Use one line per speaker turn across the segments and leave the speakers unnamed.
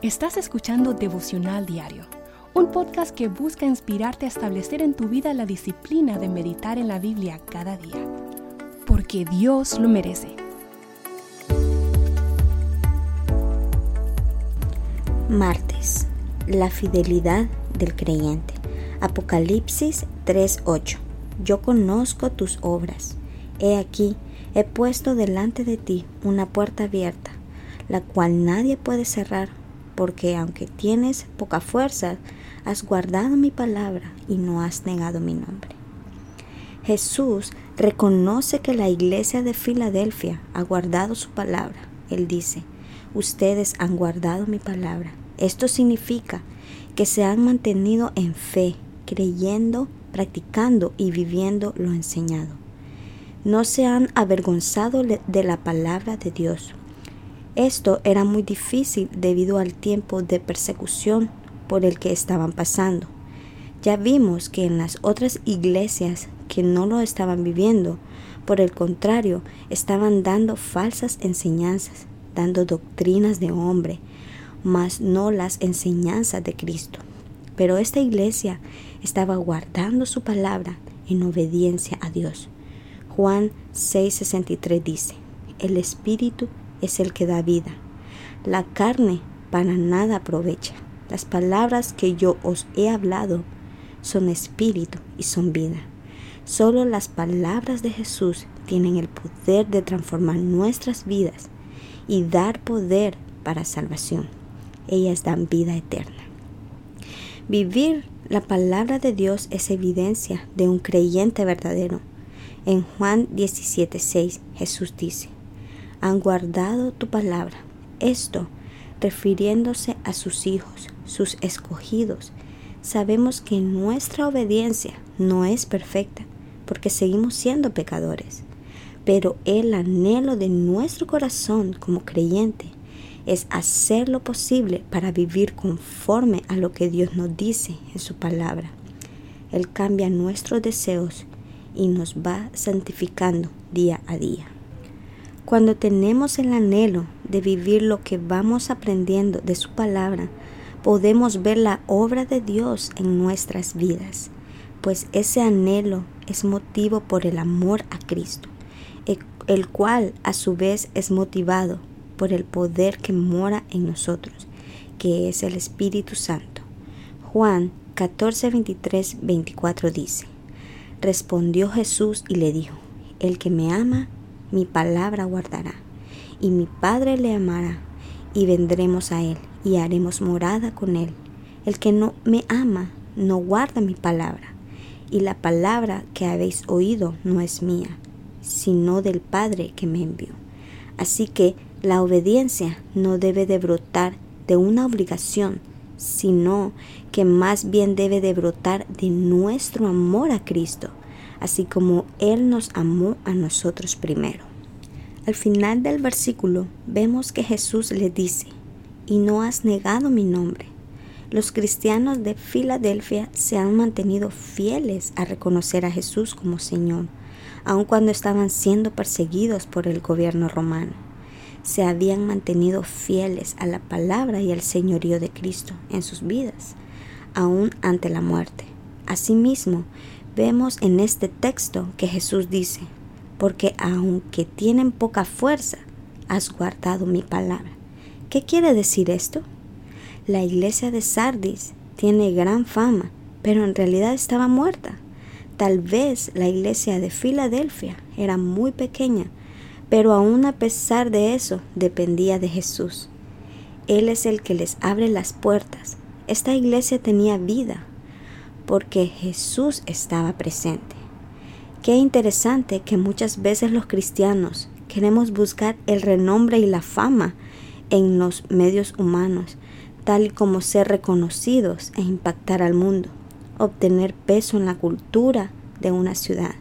Estás escuchando Devocional Diario, un podcast que busca inspirarte a establecer en tu vida la disciplina de meditar en la Biblia cada día, porque Dios lo merece.
Martes, la fidelidad del creyente. Apocalipsis 3:8. Yo conozco tus obras. He aquí, he puesto delante de ti una puerta abierta, la cual nadie puede cerrar porque aunque tienes poca fuerza, has guardado mi palabra y no has negado mi nombre. Jesús reconoce que la iglesia de Filadelfia ha guardado su palabra. Él dice, ustedes han guardado mi palabra. Esto significa que se han mantenido en fe, creyendo, practicando y viviendo lo enseñado. No se han avergonzado de la palabra de Dios, esto era muy difícil debido al tiempo de persecución por el que estaban pasando. Ya vimos que en las otras iglesias que no lo estaban viviendo, por el contrario, estaban dando falsas enseñanzas, dando doctrinas de hombre, mas no las enseñanzas de Cristo. Pero esta iglesia estaba guardando su palabra en obediencia a Dios. Juan 6:63 dice, el Espíritu es el que da vida. La carne para nada aprovecha. Las palabras que yo os he hablado son espíritu y son vida. Solo las palabras de Jesús tienen el poder de transformar nuestras vidas y dar poder para salvación. Ellas dan vida eterna. Vivir la palabra de Dios es evidencia de un creyente verdadero. En Juan 17:6 Jesús dice, han guardado tu palabra. Esto refiriéndose a sus hijos, sus escogidos. Sabemos que nuestra obediencia no es perfecta porque seguimos siendo pecadores, pero el anhelo de nuestro corazón como creyente es hacer lo posible para vivir conforme a lo que Dios nos dice en su palabra. Él cambia nuestros deseos y nos va santificando día a día. Cuando tenemos el anhelo de vivir lo que vamos aprendiendo de su palabra, podemos ver la obra de Dios en nuestras vidas, pues ese anhelo es motivo por el amor a Cristo, el cual a su vez es motivado por el poder que mora en nosotros, que es el Espíritu Santo. Juan 14, 23, 24 dice, Respondió Jesús y le dijo, El que me ama, mi palabra guardará, y mi Padre le amará, y vendremos a él, y haremos morada con él. El que no me ama, no guarda mi palabra, y la palabra que habéis oído no es mía, sino del Padre que me envió. Así que la obediencia no debe de brotar de una obligación, sino que más bien debe de brotar de nuestro amor a Cristo así como Él nos amó a nosotros primero. Al final del versículo vemos que Jesús le dice, y no has negado mi nombre. Los cristianos de Filadelfia se han mantenido fieles a reconocer a Jesús como Señor, aun cuando estaban siendo perseguidos por el gobierno romano. Se habían mantenido fieles a la palabra y al señorío de Cristo en sus vidas, aun ante la muerte. Asimismo, vemos en este texto que Jesús dice, porque aunque tienen poca fuerza, has guardado mi palabra. ¿Qué quiere decir esto? La iglesia de Sardis tiene gran fama, pero en realidad estaba muerta. Tal vez la iglesia de Filadelfia era muy pequeña, pero aún a pesar de eso dependía de Jesús. Él es el que les abre las puertas. Esta iglesia tenía vida, porque Jesús estaba presente. Qué interesante que muchas veces los cristianos queremos buscar el renombre y la fama en los medios humanos, tal como ser reconocidos e impactar al mundo, obtener peso en la cultura de una ciudad,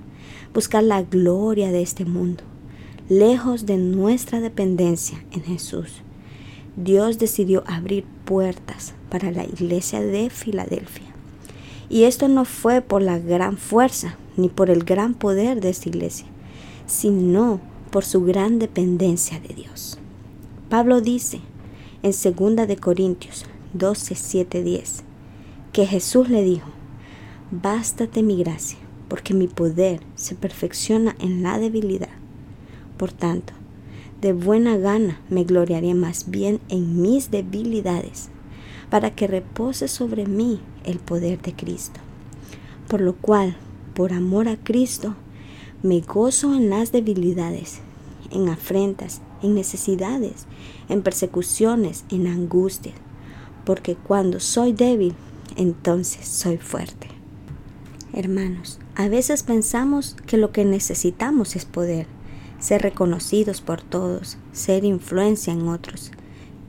buscar la gloria de este mundo, lejos de nuestra dependencia en Jesús. Dios decidió abrir puertas para la iglesia de Filadelfia y esto no fue por la gran fuerza ni por el gran poder de esta iglesia, sino por su gran dependencia de Dios. Pablo dice, en 2 de Corintios 12, 7, 10, que Jesús le dijo, Bástate mi gracia, porque mi poder se perfecciona en la debilidad. Por tanto, de buena gana me gloriaré más bien en mis debilidades, para que repose sobre mí el poder de Cristo. Por lo cual, por amor a Cristo, me gozo en las debilidades, en afrentas, en necesidades, en persecuciones, en angustias, porque cuando soy débil, entonces soy fuerte. Hermanos, a veces pensamos que lo que necesitamos es poder, ser reconocidos por todos, ser influencia en otros.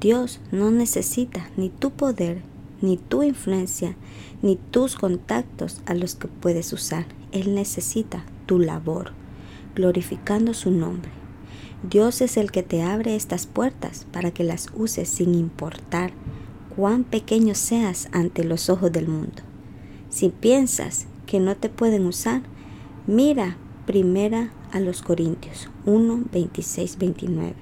Dios no necesita ni tu poder, ni tu influencia, ni tus contactos a los que puedes usar. Él necesita tu labor, glorificando su nombre. Dios es el que te abre estas puertas para que las uses sin importar cuán pequeño seas ante los ojos del mundo. Si piensas que no te pueden usar, mira primera a los Corintios 1, 26, 29.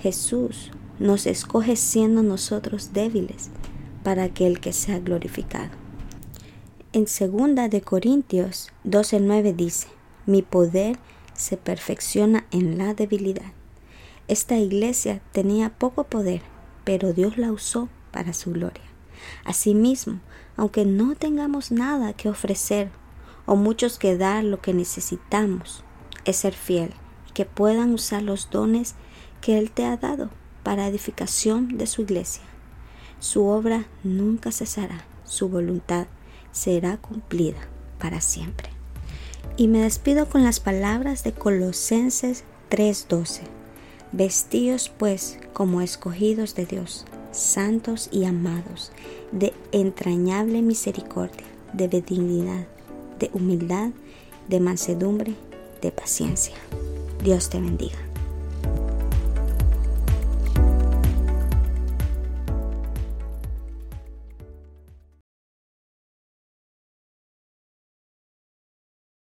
Jesús nos escoge siendo nosotros débiles para que el que sea glorificado. En segunda de Corintios 12, 9 dice, mi poder se perfecciona en la debilidad. Esta iglesia tenía poco poder, pero Dios la usó para su gloria. Asimismo, aunque no tengamos nada que ofrecer o muchos que dar lo que necesitamos, es ser fiel y que puedan usar los dones que Él te ha dado para edificación de su iglesia. Su obra nunca cesará, su voluntad será cumplida para siempre. Y me despido con las palabras de Colosenses 3:12. Vestíos pues como escogidos de Dios, santos y amados, de entrañable misericordia, de benignidad, de humildad, de mansedumbre, de paciencia. Dios te bendiga.